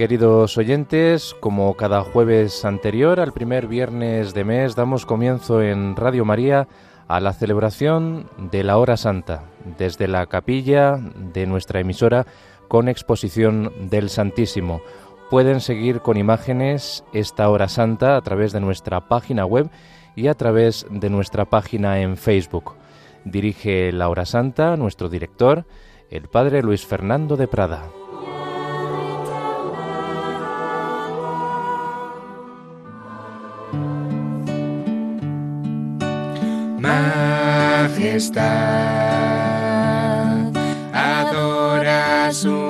Queridos oyentes, como cada jueves anterior al primer viernes de mes, damos comienzo en Radio María a la celebración de la Hora Santa, desde la capilla de nuestra emisora con exposición del Santísimo. Pueden seguir con imágenes esta Hora Santa a través de nuestra página web y a través de nuestra página en Facebook. Dirige la Hora Santa nuestro director, el Padre Luis Fernando de Prada. Majestad, adora su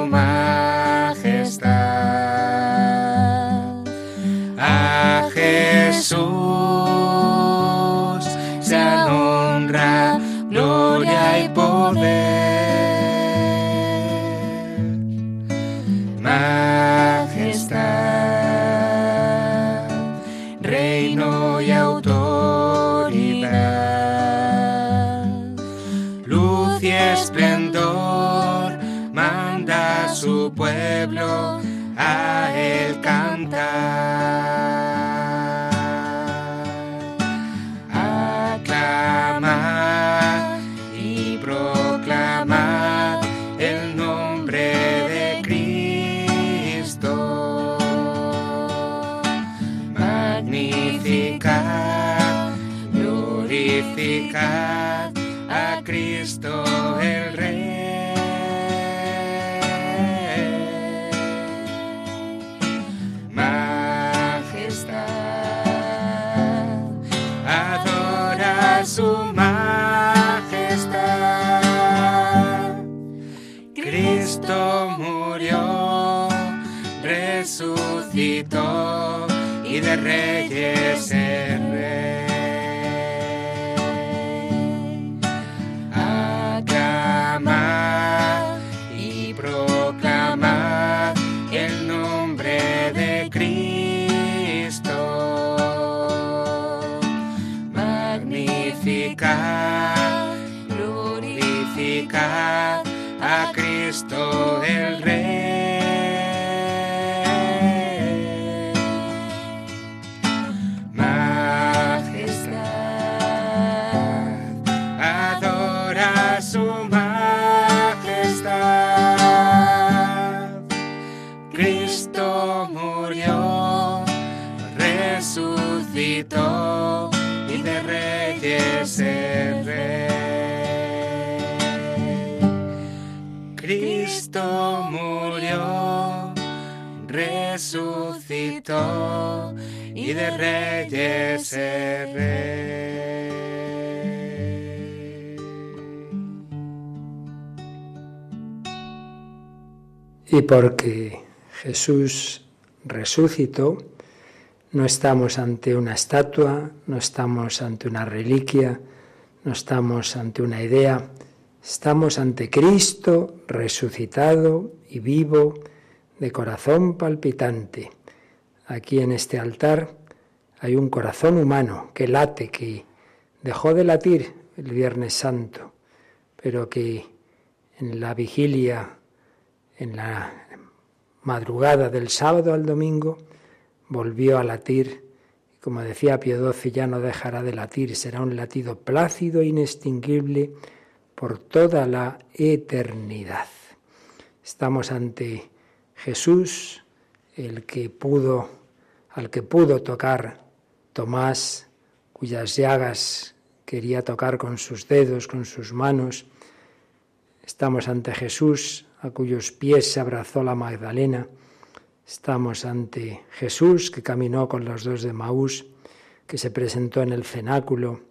reyes Y porque Jesús resucitó, no estamos ante una estatua, no estamos ante una reliquia, no estamos ante una idea, estamos ante Cristo resucitado y vivo, de corazón palpitante Aquí en este altar hay un corazón humano que late, que dejó de latir el Viernes Santo, pero que en la vigilia, en la madrugada del sábado al domingo, volvió a latir. Como decía XII, ya no dejará de latir, será un latido plácido e inextinguible por toda la eternidad. Estamos ante Jesús, el que pudo al que pudo tocar Tomás, cuyas llagas quería tocar con sus dedos, con sus manos. Estamos ante Jesús, a cuyos pies se abrazó la Magdalena. Estamos ante Jesús, que caminó con los dos de Maús, que se presentó en el cenáculo.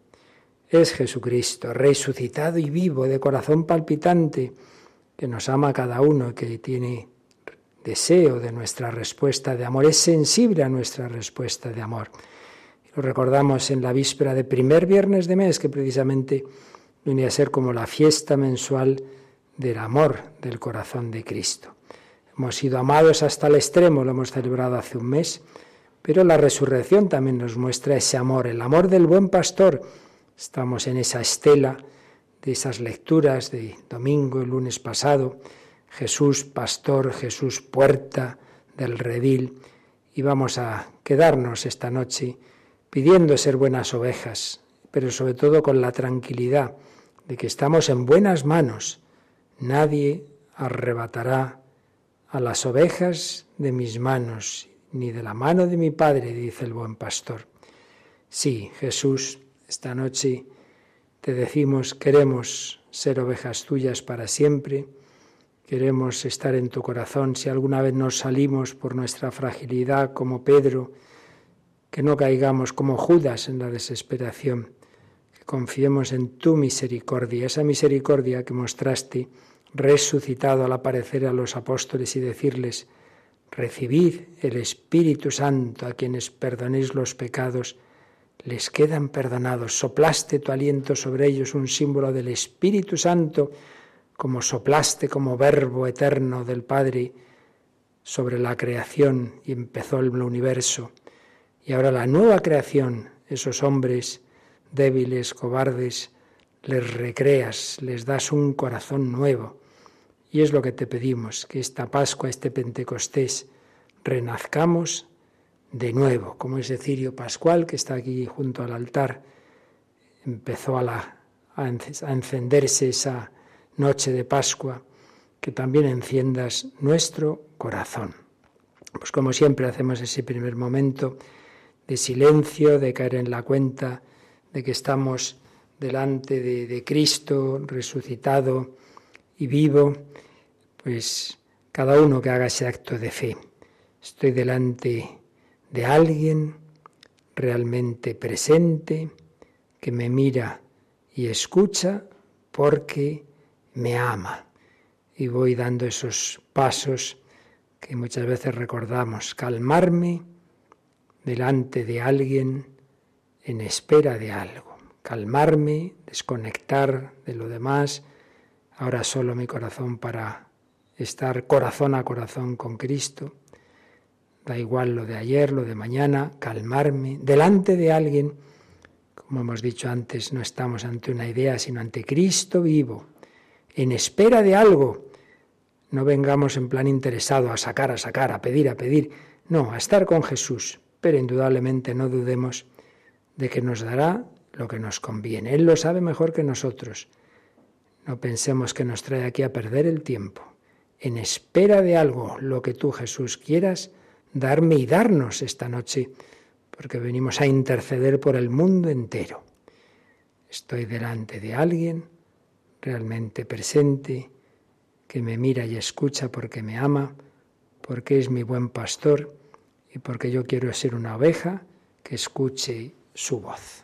Es Jesucristo, resucitado y vivo, de corazón palpitante, que nos ama cada uno, que tiene deseo de nuestra respuesta de amor, es sensible a nuestra respuesta de amor. Lo recordamos en la víspera de primer viernes de mes, que precisamente venía a ser como la fiesta mensual del amor del corazón de Cristo. Hemos sido amados hasta el extremo, lo hemos celebrado hace un mes, pero la resurrección también nos muestra ese amor, el amor del buen pastor. Estamos en esa estela de esas lecturas de domingo, el lunes pasado, Jesús pastor, Jesús puerta del redil y vamos a quedarnos esta noche pidiendo ser buenas ovejas, pero sobre todo con la tranquilidad de que estamos en buenas manos. Nadie arrebatará a las ovejas de mis manos, ni de la mano de mi Padre, dice el buen pastor. Sí, Jesús, esta noche te decimos, queremos ser ovejas tuyas para siempre, queremos estar en tu corazón. Si alguna vez nos salimos por nuestra fragilidad como Pedro, que no caigamos como Judas en la desesperación, que confiemos en tu misericordia, esa misericordia que mostraste resucitado al aparecer a los apóstoles y decirles, recibid el Espíritu Santo a quienes perdonéis los pecados, les quedan perdonados. Soplaste tu aliento sobre ellos, un símbolo del Espíritu Santo, como soplaste como verbo eterno del Padre sobre la creación y empezó el universo. Y ahora la nueva creación, esos hombres débiles, cobardes, les recreas, les das un corazón nuevo. Y es lo que te pedimos, que esta Pascua, este Pentecostés, renazcamos de nuevo, como ese cirio pascual que está aquí junto al altar, empezó a, la, a encenderse esa noche de Pascua, que también enciendas nuestro corazón. Pues como siempre hacemos ese primer momento de silencio, de caer en la cuenta de que estamos delante de, Cristo resucitado y vivo, pues cada uno que haga ese acto de fe. Estoy delante de alguien realmente presente que me mira y escucha porque me ama. Y voy dando esos pasos que muchas veces recordamos, calmarme delante de alguien en espera de algo, calmarme, desconectar de lo demás, ahora solo mi corazón para estar corazón a corazón con Cristo da igual lo de ayer, lo de mañana, calmarme delante de alguien. Como hemos dicho antes, no estamos ante una idea, sino ante Cristo vivo, en espera de algo. No vengamos en plan interesado a sacar, a sacar, a pedir, a pedir. No, a estar con Jesús. Pero indudablemente no dudemos de que nos dará lo que nos conviene. Él lo sabe mejor que nosotros. No pensemos que nos trae aquí a perder el tiempo. En espera de algo, lo que tú Jesús quieras, darme y darnos esta noche, porque venimos a interceder por el mundo entero. Estoy delante de alguien realmente presente, que me mira y escucha porque me ama, porque es mi buen pastor y porque yo quiero ser una oveja que escuche su voz.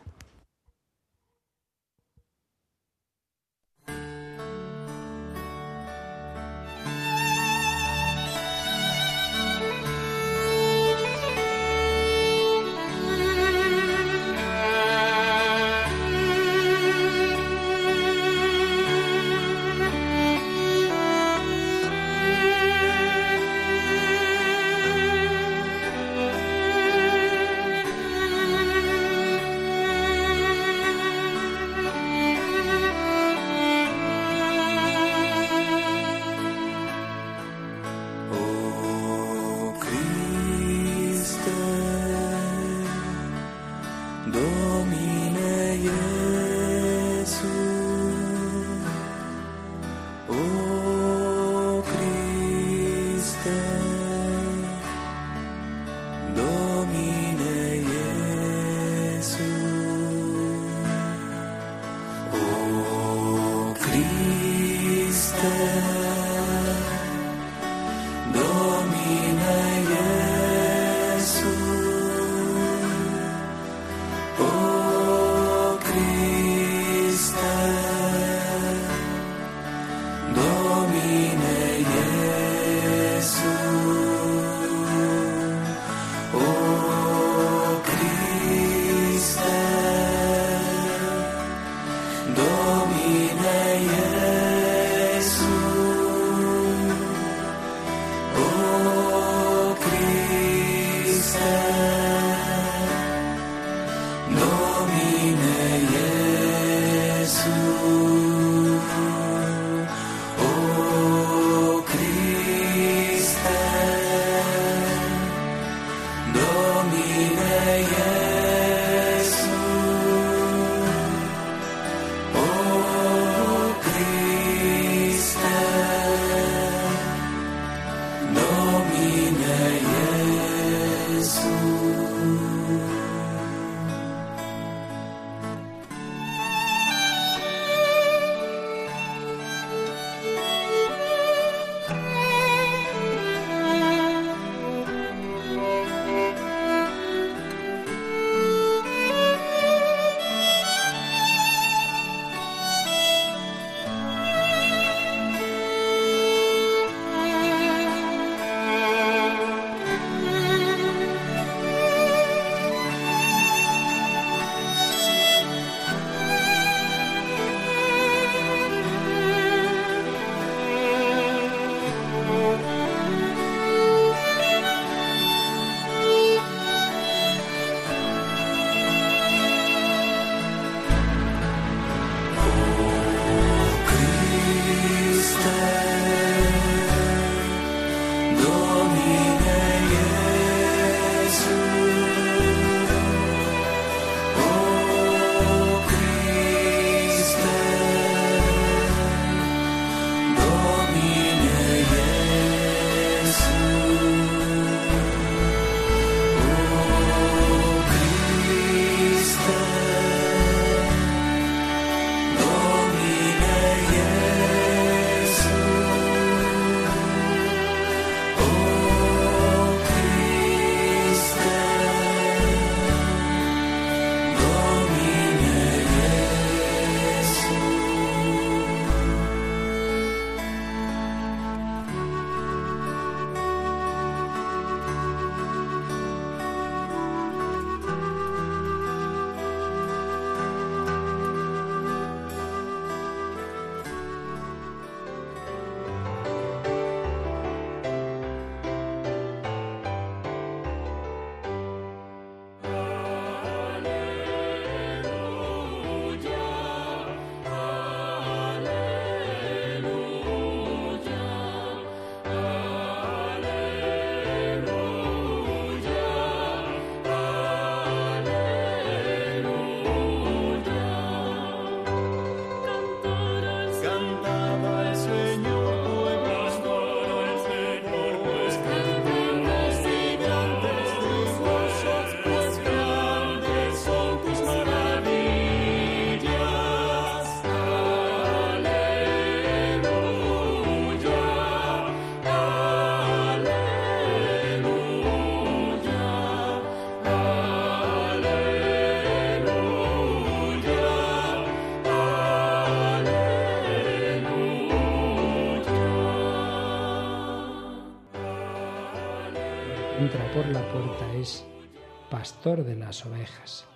Pastor de las ovejas.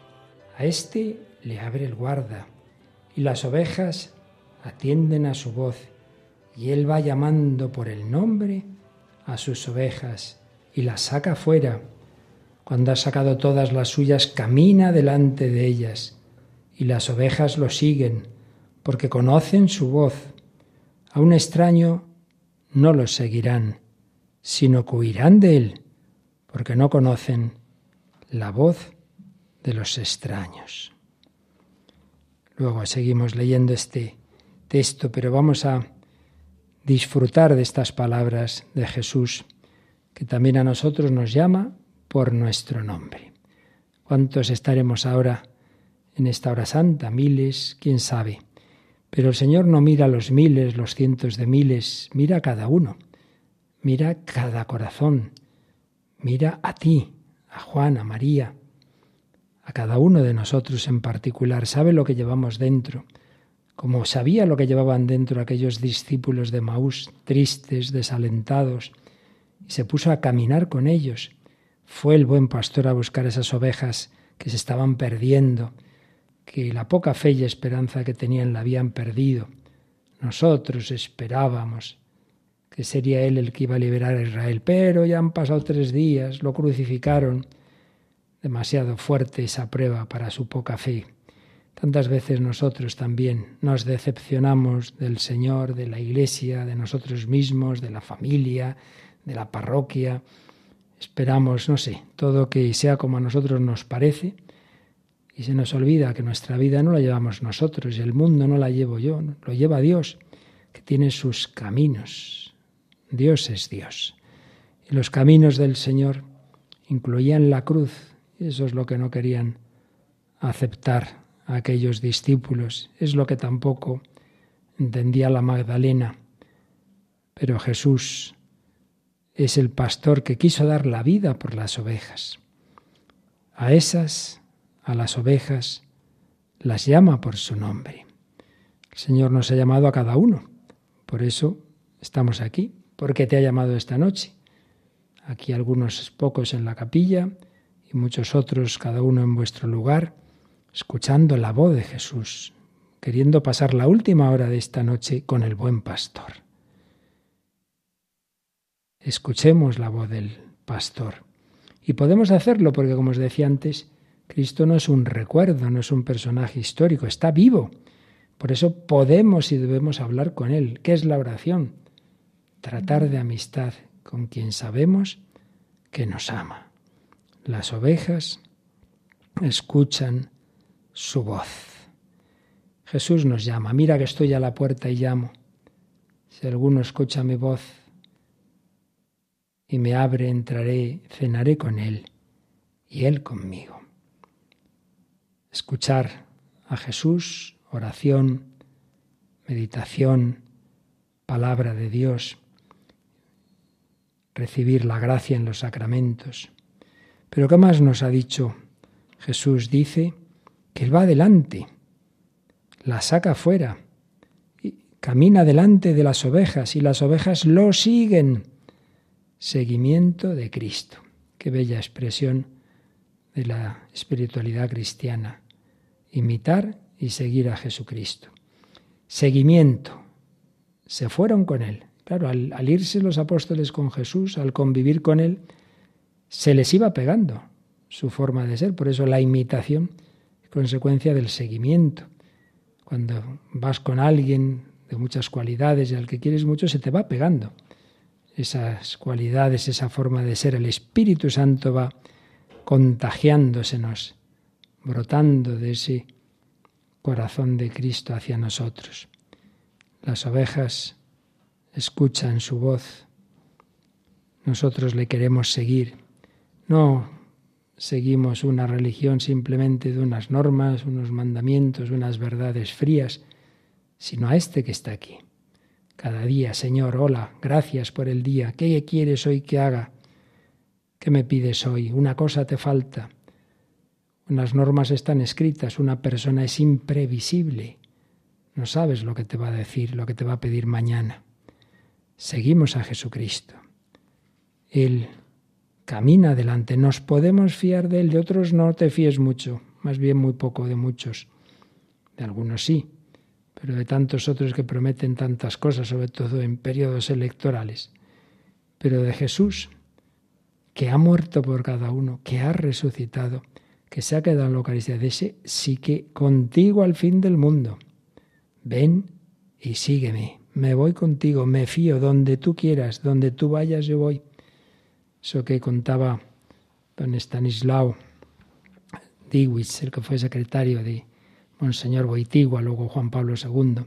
A éste le abre el guarda, y las ovejas atienden a su voz, y él va llamando por el nombre a sus ovejas y las saca fuera. Cuando ha sacado todas las suyas, camina delante de ellas, y las ovejas lo siguen, porque conocen su voz. A un extraño no los seguirán, sino que huirán de él, porque no conocen la voz de los extraños. Luego seguimos leyendo este texto, pero vamos a disfrutar de estas palabras de Jesús, que también a nosotros nos llama por nuestro nombre. ¿Cuántos estaremos ahora en esta hora santa? Miles, quién sabe. Pero el Señor no mira los miles, los cientos de miles, mira a cada uno, mira cada corazón, mira a ti, a Juan, a María, a cada uno de nosotros en particular, sabe lo que llevamos dentro, como sabía lo que llevaban dentro aquellos discípulos de Maús, tristes, desalentados, y se puso a caminar con ellos. Fue el buen pastor a buscar esas ovejas que se estaban perdiendo, que la poca fe y esperanza que tenían la habían perdido. Nosotros esperábamos que sería Él el que iba a liberar a Israel, pero ya han pasado tres días, lo crucificaron. Demasiado fuerte esa prueba para su poca fe. Tantas veces nosotros también nos decepcionamos del Señor, de la Iglesia, de nosotros mismos, de la familia, de la parroquia. Esperamos, no sé, todo que sea como a nosotros nos parece y se nos olvida que nuestra vida no la llevamos nosotros y el mundo no la llevo yo, lo lleva Dios, que tiene sus caminos. Dios es Dios. Y los caminos del Señor incluían la cruz, eso es lo que no querían aceptar aquellos discípulos. Es lo que tampoco entendía la Magdalena. Pero Jesús es el pastor que quiso dar la vida por las ovejas. A esas, a las ovejas, las llama por su nombre. El Señor nos ha llamado a cada uno. Por eso estamos aquí, porque te ha llamado esta noche. Aquí algunos pocos en la capilla y muchos otros, cada uno en vuestro lugar escuchando la voz de Jesús, queriendo pasar la última hora de esta noche con el buen pastor. Escuchemos la voz del pastor. Y podemos hacerlo porque, como os decía antes, Cristo no es un recuerdo, no es un personaje histórico, está vivo. Por eso podemos y debemos hablar con Él. ¿Qué es la oración? Tratar de amistad con quien sabemos que nos ama. Las ovejas escuchan su voz. Jesús nos llama, mira que estoy a la puerta y llamo. Si alguno escucha mi voz y me abre, entraré, cenaré con él y él conmigo. Escuchar a Jesús, oración, meditación, palabra de Dios, recibir la gracia en los sacramentos. Pero ¿qué más nos ha dicho? Jesús dice, que Él va adelante, la saca fuera, camina delante de las ovejas y las ovejas lo siguen. Seguimiento de Cristo. Qué bella expresión de la espiritualidad cristiana. Imitar y seguir a Jesucristo. Seguimiento. Se fueron con Él. Claro, al, irse los apóstoles con Jesús, al convivir con Él, se les iba pegando su forma de ser. Por eso la imitación consecuencia del seguimiento. Cuando vas con alguien de muchas cualidades y al que quieres mucho, se te va pegando. Esas cualidades, esa forma de ser, el Espíritu Santo va contagiándosenos, brotando de ese corazón de Cristo hacia nosotros. Las ovejas escuchan su voz. Nosotros le queremos seguir. No seguimos una religión simplemente de unas normas, unos mandamientos, unas verdades frías, sino a este que está aquí. Cada día, Señor, hola, gracias por el día. ¿Qué quieres hoy que haga? ¿Qué me pides hoy? Una cosa te falta. Unas normas están escritas, una persona es imprevisible. No sabes lo que te va a decir, lo que te va a pedir mañana. Seguimos a Jesucristo. Él camina adelante. Nos podemos fiar de él, de otros no te fíes mucho, más bien muy poco de muchos. De algunos sí, pero de tantos otros que prometen tantas cosas, sobre todo en periodos electorales. Pero de Jesús, que ha muerto por cada uno, que ha resucitado, que se ha quedado en la Eucaristía, de ese sí que contigo al fin del mundo. Ven y sígueme, me voy contigo, me fío, donde tú quieras, donde tú vayas yo voy. Eso que contaba don Stanislao Diwitz, el que fue secretario de Monseñor Boitigua, luego Juan Pablo II,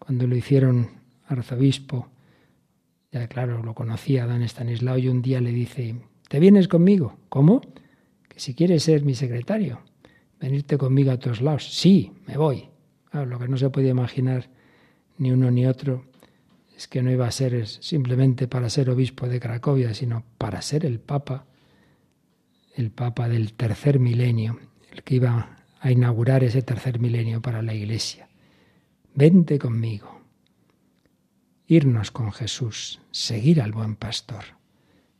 cuando lo hicieron arzobispo, ya claro, lo conocía don Stanislao y un día le dice, ¿te vienes conmigo? ¿Cómo? Que si quieres ser mi secretario, venirte conmigo a todos lados. Sí, me voy. lo que no se puede imaginar ni uno ni otro es que no iba a ser simplemente para ser obispo de Cracovia, sino para ser el Papa, el Papa del tercer milenio, el que iba a inaugurar ese tercer milenio para la Iglesia. Vente conmigo. Irnos con Jesús, seguir al buen pastor,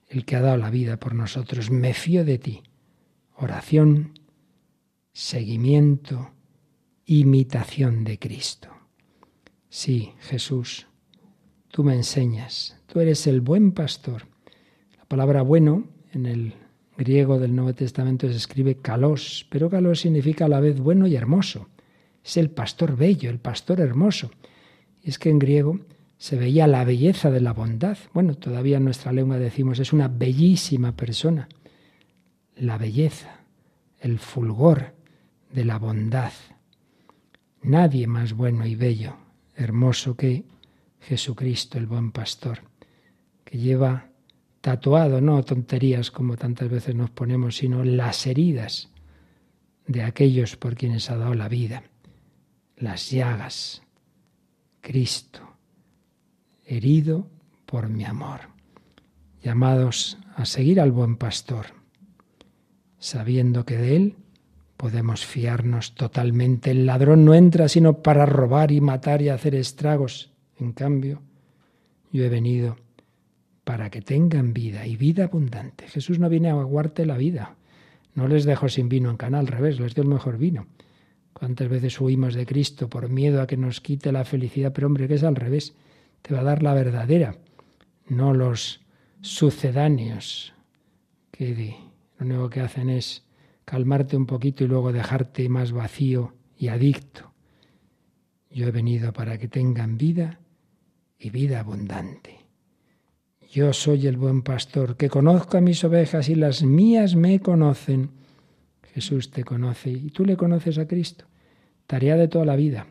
el que ha dado la vida por nosotros. Me fío de ti. Oración, seguimiento, imitación de Cristo. Sí, Jesús, tú me enseñas, tú eres el buen pastor. La palabra bueno en el griego del Nuevo Testamento se escribe kalos, pero kalos significa a la vez bueno y hermoso. Es el pastor bello, el pastor hermoso. Y es que en griego se veía la belleza de la bondad. Bueno, todavía en nuestra lengua decimos es una bellísima persona. La belleza, el fulgor de la bondad. Nadie más bueno y bello, hermoso que Jesucristo, el buen pastor, que lleva tatuado, no tonterías como tantas veces nos ponemos, sino las heridas de aquellos por quienes ha dado la vida, las llagas, Cristo, herido por mi amor, llamados a seguir al buen pastor, sabiendo que de él podemos fiarnos totalmente. El ladrón no entra sino para robar y matar y hacer estragos. En cambio, yo he venido para que tengan vida y vida abundante. Jesús no viene a aguarte la vida. No les dejo sin vino en canal, al revés, les dio el mejor vino. ¿Cuántas veces huimos de Cristo por miedo a que nos quite la felicidad? Pero hombre, que es al revés. Te va a dar la verdadera, no los sucedáneos que lo único que hacen es calmarte un poquito y luego dejarte más vacío y adicto. Yo he venido para que tengan vida y vida abundante. Yo soy el buen pastor, que conozco a mis ovejas y las mías me conocen. Jesús te conoce y tú le conoces a Cristo. Tarea de toda la vida.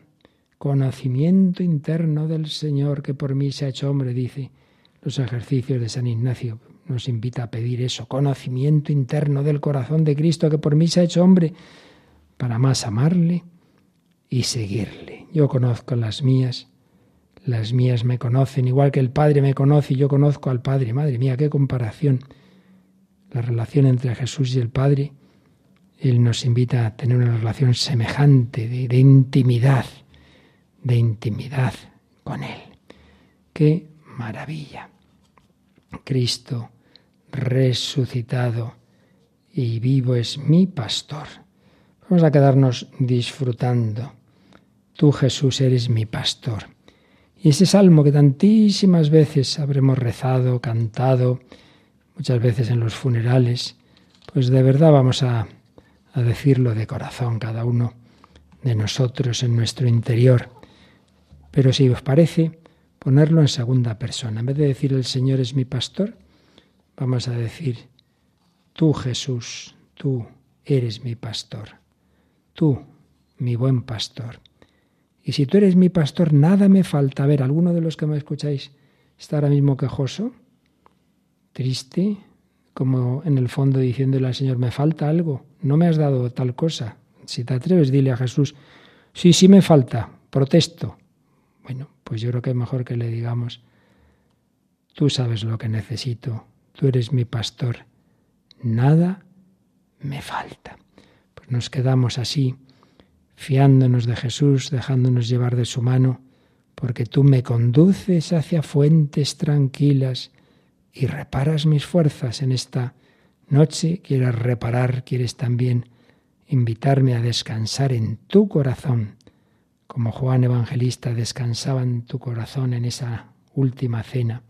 Conocimiento interno del Señor que por mí se ha hecho hombre, dice los ejercicios de San Ignacio. Nos invita a pedir eso, conocimiento interno del corazón de Cristo que por mí se ha hecho hombre, para más amarle y seguirle. Yo conozco las mías las mías me conocen, igual que el Padre me conoce y yo conozco al Padre. Madre mía, qué comparación. La relación entre Jesús y el Padre, Él nos invita a tener una relación semejante, de, de intimidad, de intimidad con Él. Qué maravilla. Cristo resucitado y vivo es mi pastor. Vamos a quedarnos disfrutando. Tú Jesús eres mi pastor. Y ese salmo que tantísimas veces habremos rezado, cantado, muchas veces en los funerales, pues de verdad vamos a, a decirlo de corazón cada uno de nosotros en nuestro interior. Pero si os parece, ponerlo en segunda persona. En vez de decir el Señor es mi pastor, vamos a decir, tú Jesús, tú eres mi pastor, tú, mi buen pastor. Y si tú eres mi pastor, nada me falta. A ver, ¿alguno de los que me escucháis está ahora mismo quejoso? Triste, como en el fondo diciéndole al Señor, me falta algo, no me has dado tal cosa. Si te atreves, dile a Jesús, sí, sí me falta, protesto. Bueno, pues yo creo que es mejor que le digamos, tú sabes lo que necesito, tú eres mi pastor, nada me falta. Pues nos quedamos así fiándonos de Jesús, dejándonos llevar de su mano, porque tú me conduces hacia fuentes tranquilas y reparas mis fuerzas en esta noche quieres reparar, quieres también invitarme a descansar en tu corazón, como Juan Evangelista descansaba en tu corazón en esa última cena,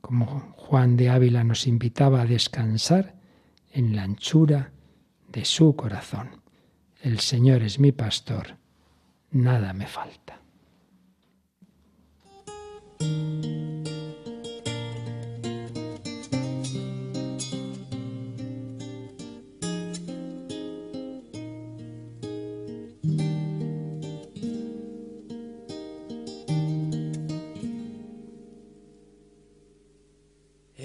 como Juan de Ávila nos invitaba a descansar en la anchura de su corazón. El Señor es mi pastor, nada me falta.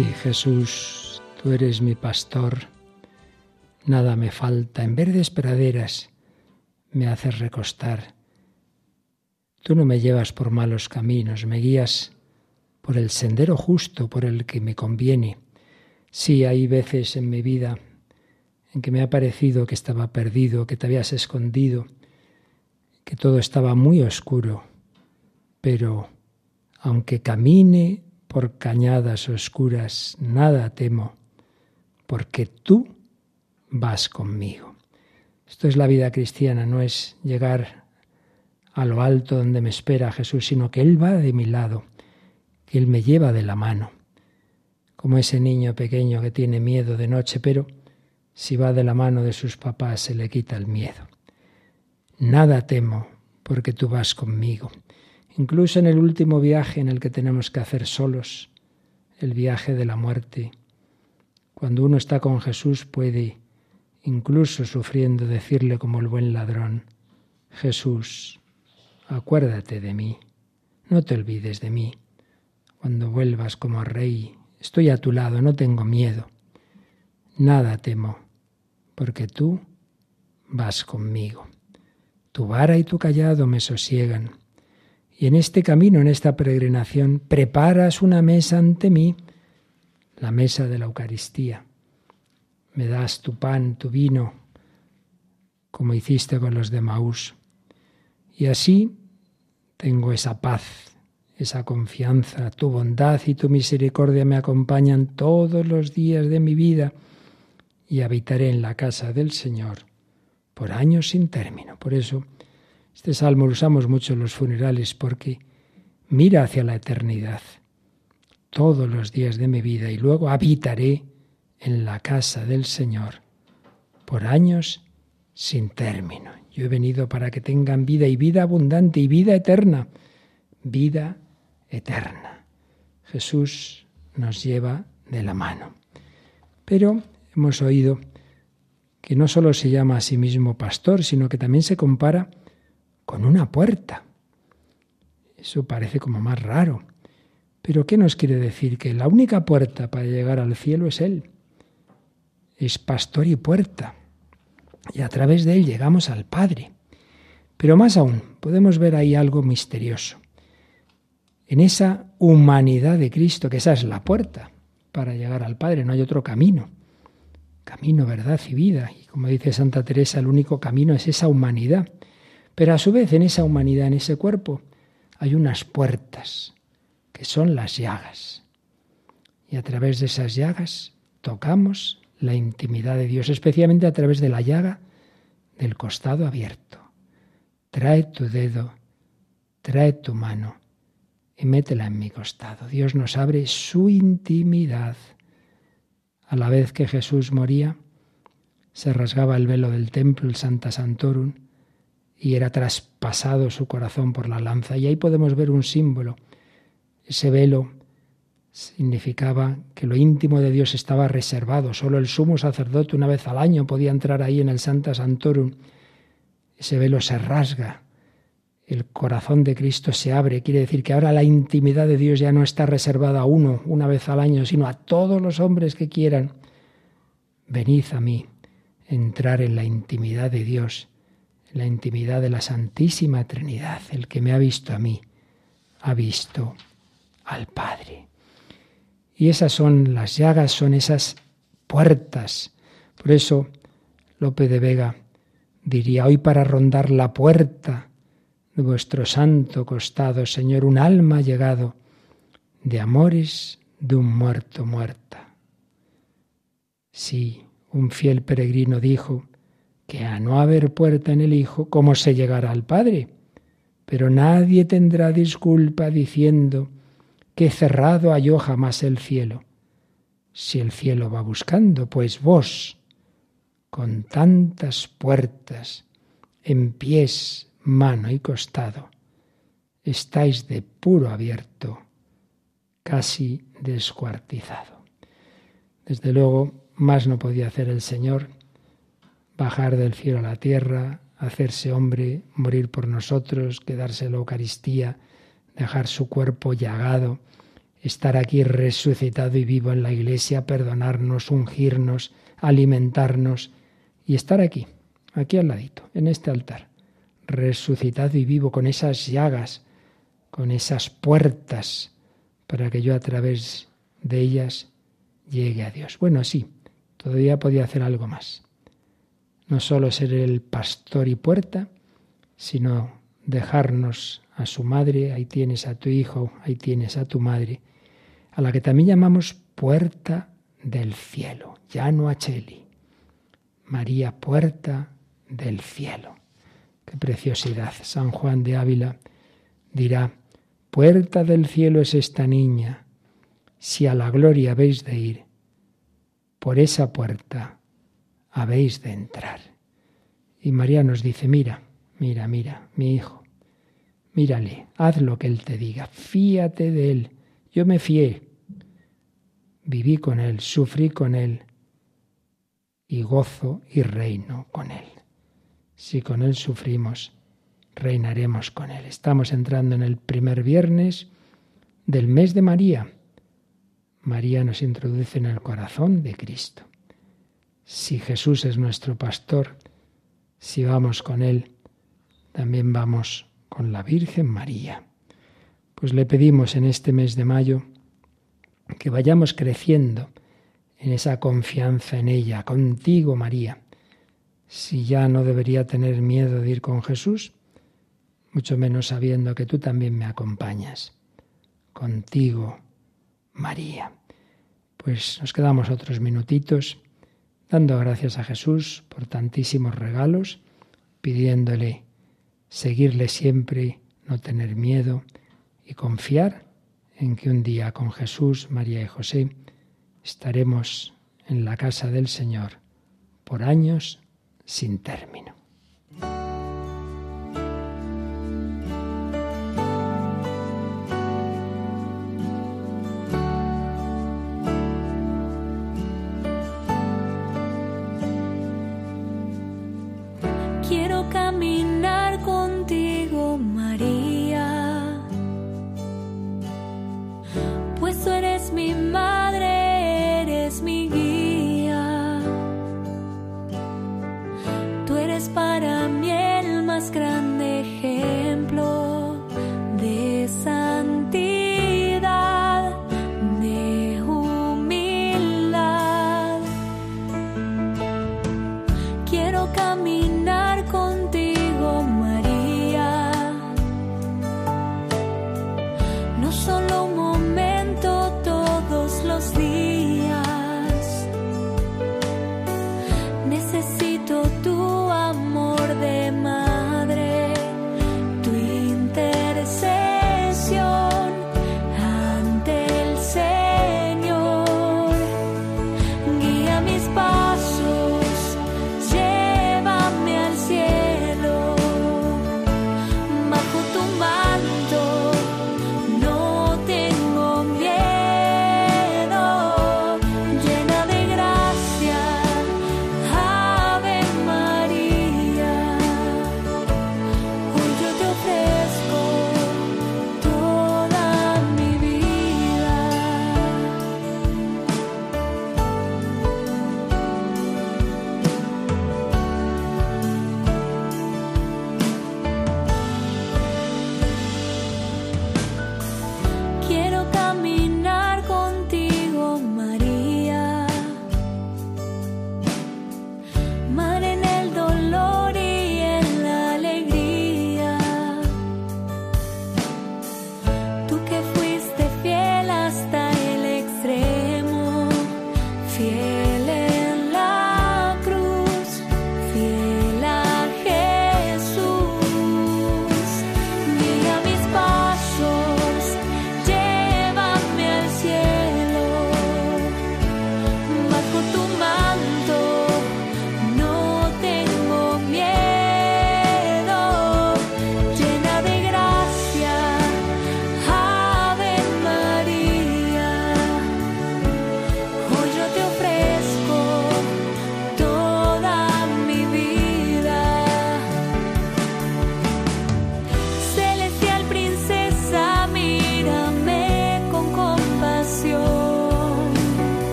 Sí, Jesús, tú eres mi pastor, nada me falta, en verdes praderas me haces recostar. Tú no me llevas por malos caminos, me guías por el sendero justo, por el que me conviene. Sí, hay veces en mi vida en que me ha parecido que estaba perdido, que te habías escondido, que todo estaba muy oscuro, pero aunque camine por cañadas oscuras, nada temo, porque tú vas conmigo. Esto es la vida cristiana, no es llegar a lo alto donde me espera Jesús, sino que Él va de mi lado, que Él me lleva de la mano, como ese niño pequeño que tiene miedo de noche, pero si va de la mano de sus papás se le quita el miedo. Nada temo, porque tú vas conmigo. Incluso en el último viaje en el que tenemos que hacer solos, el viaje de la muerte, cuando uno está con Jesús puede, incluso sufriendo, decirle como el buen ladrón, Jesús, acuérdate de mí, no te olvides de mí. Cuando vuelvas como rey, estoy a tu lado, no tengo miedo. Nada temo, porque tú vas conmigo. Tu vara y tu callado me sosiegan. Y en este camino, en esta peregrinación, preparas una mesa ante mí, la mesa de la Eucaristía. Me das tu pan, tu vino, como hiciste con los de Maús. Y así tengo esa paz, esa confianza, tu bondad y tu misericordia me acompañan todos los días de mi vida y habitaré en la casa del Señor por años sin término. Por eso, este salmo lo usamos mucho en los funerales porque mira hacia la eternidad todos los días de mi vida y luego habitaré en la casa del Señor por años sin término. Yo he venido para que tengan vida y vida abundante y vida eterna. Vida eterna. Jesús nos lleva de la mano. Pero hemos oído que no solo se llama a sí mismo pastor, sino que también se compara con una puerta. Eso parece como más raro. Pero ¿qué nos quiere decir? Que la única puerta para llegar al cielo es Él. Es pastor y puerta. Y a través de Él llegamos al Padre. Pero más aún, podemos ver ahí algo misterioso. En esa humanidad de Cristo, que esa es la puerta para llegar al Padre, no hay otro camino. Camino, verdad y vida. Y como dice Santa Teresa, el único camino es esa humanidad. Pero a su vez en esa humanidad, en ese cuerpo, hay unas puertas, que son las llagas. Y a través de esas llagas tocamos la intimidad de Dios, especialmente a través de la llaga del costado abierto. Trae tu dedo, trae tu mano y métela en mi costado. Dios nos abre su intimidad. A la vez que Jesús moría, se rasgaba el velo del templo, el Santa Santorum, y era traspasado su corazón por la lanza. Y ahí podemos ver un símbolo. Ese velo significaba que lo íntimo de Dios estaba reservado. Solo el sumo sacerdote una vez al año podía entrar ahí en el Santa Santorum. Ese velo se rasga. El corazón de Cristo se abre. Quiere decir que ahora la intimidad de Dios ya no está reservada a uno una vez al año, sino a todos los hombres que quieran. Venid a mí, entrar en la intimidad de Dios la intimidad de la Santísima Trinidad. El que me ha visto a mí, ha visto al Padre. Y esas son las llagas, son esas puertas. Por eso Lope de Vega diría, hoy para rondar la puerta de vuestro santo costado, Señor, un alma ha llegado de amores de un muerto muerta. Sí, un fiel peregrino dijo, que a no haber puerta en el Hijo, ¿cómo se llegará al Padre? Pero nadie tendrá disculpa diciendo que cerrado halló jamás el cielo. Si el cielo va buscando, pues vos, con tantas puertas, en pies, mano y costado, estáis de puro abierto, casi descuartizado. Desde luego, más no podía hacer el Señor bajar del cielo a la tierra, hacerse hombre, morir por nosotros, quedarse en la Eucaristía, dejar su cuerpo llagado estar aquí resucitado y vivo en la iglesia, perdonarnos, ungirnos, alimentarnos y estar aquí, aquí al ladito, en este altar, resucitado y vivo con esas llagas, con esas puertas, para que yo a través de ellas llegue a Dios. Bueno, sí, todavía podía hacer algo más. No solo ser el pastor y puerta, sino dejarnos a su madre, ahí tienes a tu hijo, ahí tienes a tu madre, a la que también llamamos puerta del cielo, llano Acheli. María, puerta del cielo. Qué preciosidad. San Juan de Ávila dirá, puerta del cielo es esta niña, si a la gloria habéis de ir, por esa puerta habéis de entrar. Y María nos dice, mira, mira, mira, mi hijo, mírale, haz lo que él te diga, fíate de él. Yo me fié, viví con él, sufrí con él y gozo y reino con él. Si con él sufrimos, reinaremos con él. Estamos entrando en el primer viernes del mes de María María nos introduce en el corazón de Cristo. Si Jesús es nuestro pastor, si vamos con Él, también vamos con la Virgen María. Pues le pedimos en este mes de mayo que vayamos creciendo en esa confianza en ella, contigo María. Si ya no debería tener miedo de ir con Jesús, mucho menos sabiendo que tú también me acompañas. Contigo, María. Pues nos quedamos otros minutitos dando gracias a Jesús por tantísimos regalos, pidiéndole seguirle siempre, no tener miedo y confiar en que un día con Jesús, María y José estaremos en la casa del Señor por años sin término. Siento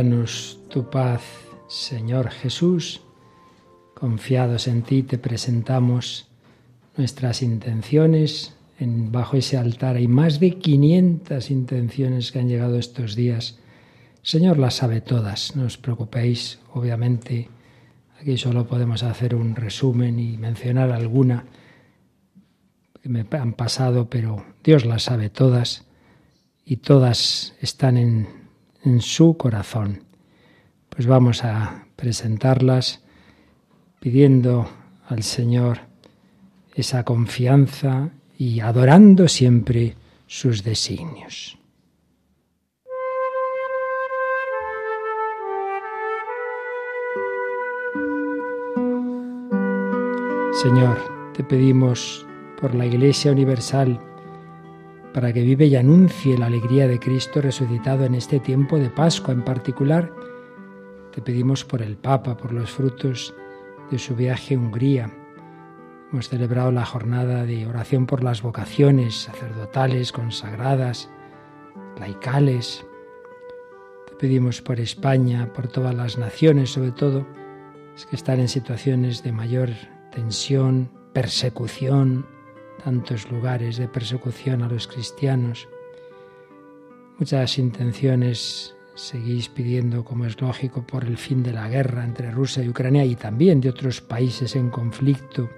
Danos tu paz, Señor Jesús. Confiados en ti te presentamos nuestras intenciones. En, bajo ese altar hay más de 500 intenciones que han llegado estos días. Señor las sabe todas, no os preocupéis. Obviamente aquí solo podemos hacer un resumen y mencionar alguna que me han pasado, pero Dios las sabe todas y todas están en en su corazón. Pues vamos a presentarlas pidiendo al Señor esa confianza y adorando siempre sus designios. Señor, te pedimos por la Iglesia Universal, para que vive y anuncie la alegría de Cristo resucitado en este tiempo de Pascua en particular. Te pedimos por el Papa, por los frutos de su viaje a Hungría. Hemos celebrado la jornada de oración por las vocaciones sacerdotales, consagradas, laicales. Te pedimos por España, por todas las naciones, sobre todo, que están en situaciones de mayor tensión, persecución, tantos lugares de persecución a los cristianos. Muchas intenciones seguís pidiendo, como es lógico, por el fin de la guerra entre Rusia y Ucrania y también de otros países en conflicto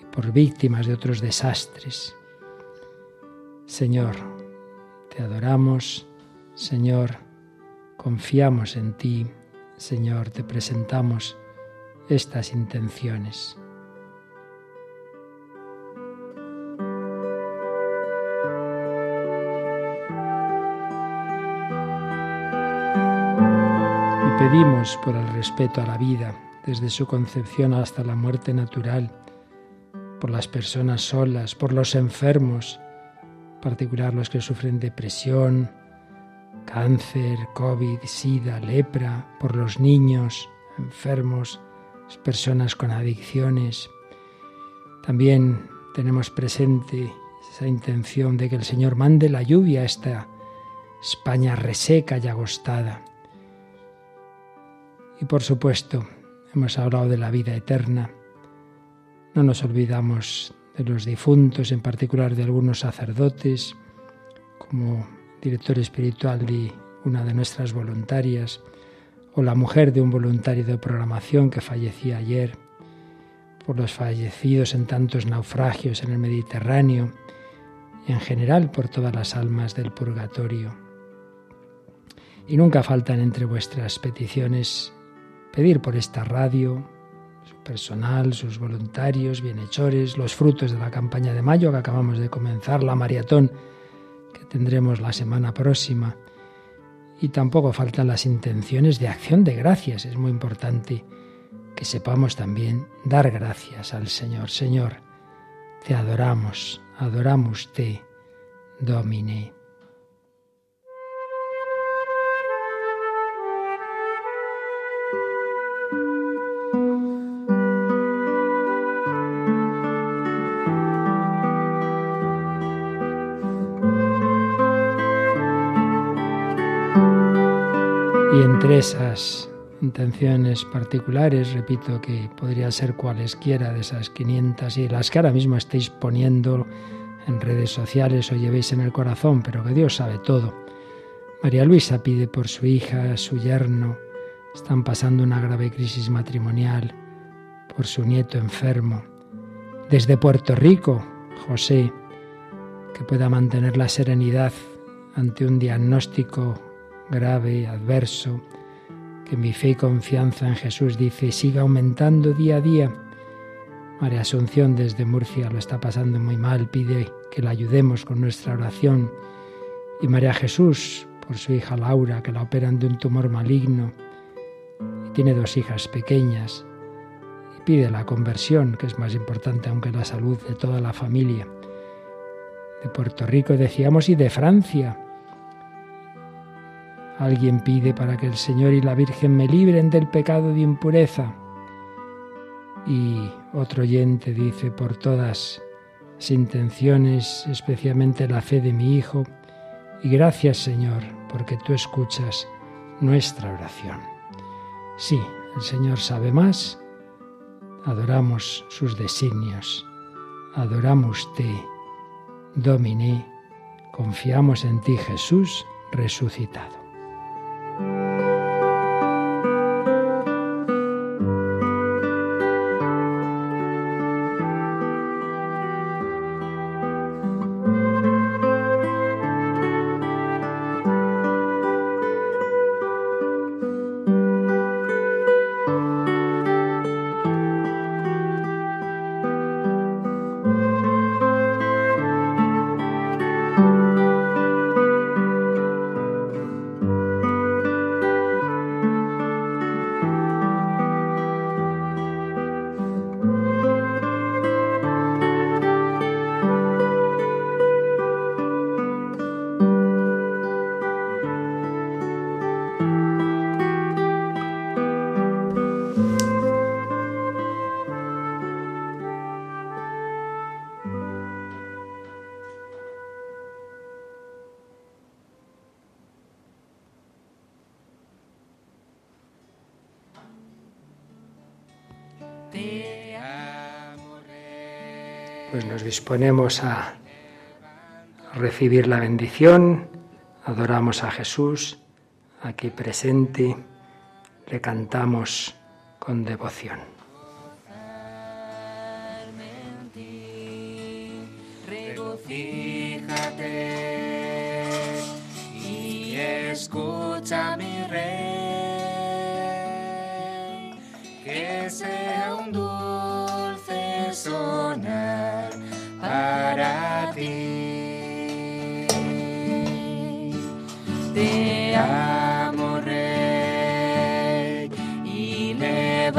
y por víctimas de otros desastres. Señor, te adoramos, Señor, confiamos en ti, Señor, te presentamos estas intenciones. Pedimos por el respeto a la vida, desde su concepción hasta la muerte natural, por las personas solas, por los enfermos, en particular los que sufren depresión, cáncer, COVID, sida, lepra, por los niños enfermos, personas con adicciones. También tenemos presente esa intención de que el Señor mande la lluvia a esta España reseca y agostada y por supuesto, hemos hablado de la vida eterna. No nos olvidamos de los difuntos, en particular de algunos sacerdotes, como director espiritual de una de nuestras voluntarias, o la mujer de un voluntario de programación que fallecía ayer, por los fallecidos en tantos naufragios en el Mediterráneo y en general por todas las almas del purgatorio. Y nunca faltan entre vuestras peticiones pedir por esta radio, su personal, sus voluntarios, bienhechores, los frutos de la campaña de mayo que acabamos de comenzar, la maratón que tendremos la semana próxima. Y tampoco faltan las intenciones de acción de gracias. Es muy importante que sepamos también dar gracias al Señor. Señor, te adoramos, adoramos te, Domine. Entre esas intenciones particulares, repito que podría ser cualesquiera de esas 500 y las que ahora mismo estéis poniendo en redes sociales o llevéis en el corazón, pero que Dios sabe todo. María Luisa pide por su hija, su yerno, están pasando una grave crisis matrimonial, por su nieto enfermo. Desde Puerto Rico, José, que pueda mantener la serenidad ante un diagnóstico grave, adverso, que mi fe y confianza en Jesús dice siga aumentando día a día. María Asunción desde Murcia lo está pasando muy mal, pide que la ayudemos con nuestra oración. Y María Jesús, por su hija Laura, que la operan de un tumor maligno. Y tiene dos hijas pequeñas. Y pide la conversión, que es más importante aunque la salud de toda la familia. De Puerto Rico decíamos y de Francia. Alguien pide para que el Señor y la Virgen me libren del pecado de impureza. Y otro oyente dice, por todas las intenciones, especialmente la fe de mi Hijo, y gracias Señor, porque tú escuchas nuestra oración. Sí, el Señor sabe más, adoramos sus designios, adoramos te, Domini, confiamos en ti Jesús resucitado. Disponemos a recibir la bendición, adoramos a Jesús. Aquí presente, le cantamos con devoción. y escucha mi que sea un dulce para ti. Te amo, Rey, y mi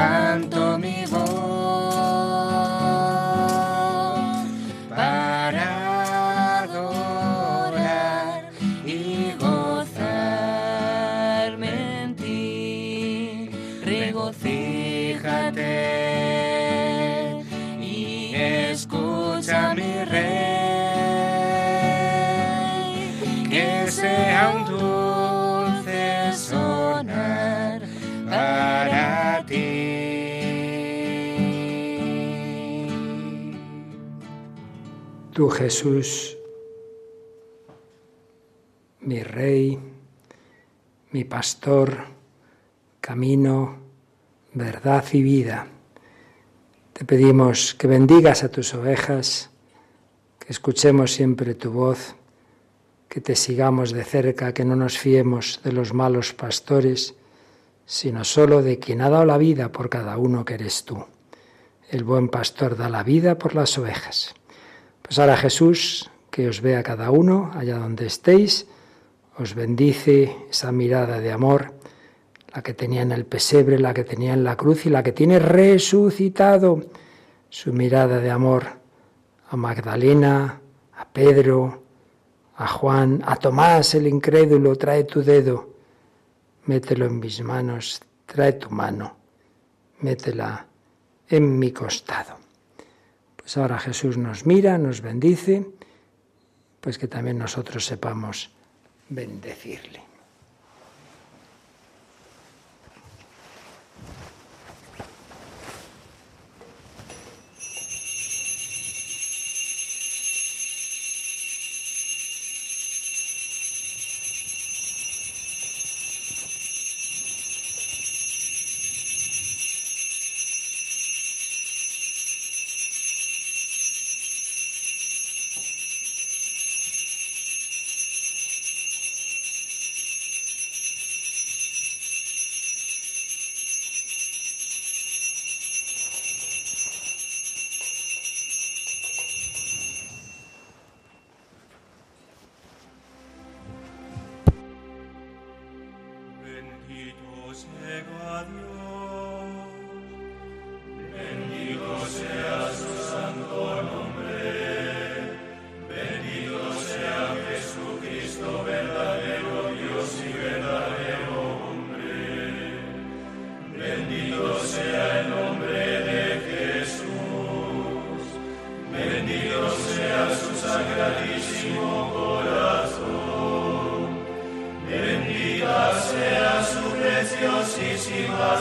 Tú Jesús, mi Rey, mi Pastor, camino, verdad y vida. Te pedimos que bendigas a tus ovejas, que escuchemos siempre tu voz, que te sigamos de cerca, que no nos fiemos de los malos pastores, sino solo de quien ha dado la vida por cada uno que eres tú. El buen pastor da la vida por las ovejas. Pues ahora Jesús, que os vea cada uno allá donde estéis, os bendice esa mirada de amor, la que tenía en el pesebre, la que tenía en la cruz y la que tiene resucitado, su mirada de amor a Magdalena, a Pedro, a Juan, a Tomás el incrédulo, trae tu dedo, mételo en mis manos, trae tu mano, métela en mi costado. Pues ahora Jesús nos mira, nos bendice, pues que también nosotros sepamos bendecirle.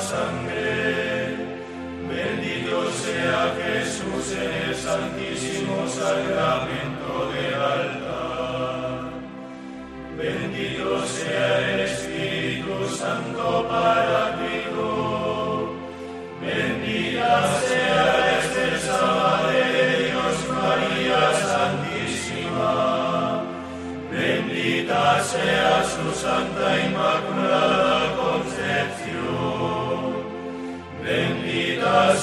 Sangre. Bendito sea Jesús en el santísimo sacramento del altar. Bendito sea el Espíritu Santo para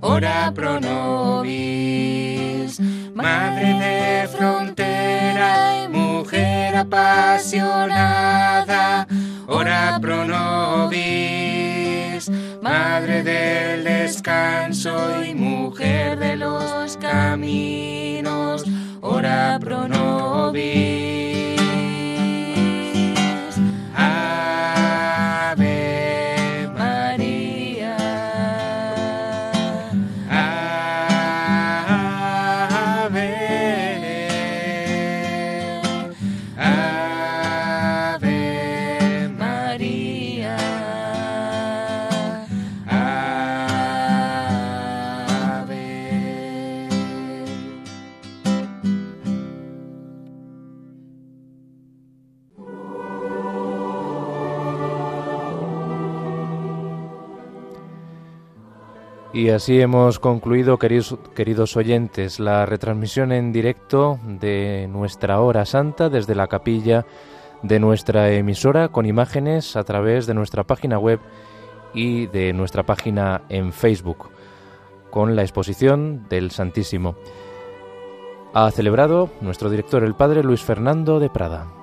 ora pro nobis. Madre de frontera y mujer apasionada, ora pro nobis. Madre del descanso y mujer de los caminos, ora pro nobis. Y así hemos concluido, queridos, queridos, oyentes, la retransmisión en directo de nuestra hora santa desde la capilla de nuestra emisora con imágenes a través de nuestra página web y de nuestra página en Facebook con la exposición del Santísimo. Ha celebrado nuestro director, el Padre Luis Fernando de Prada.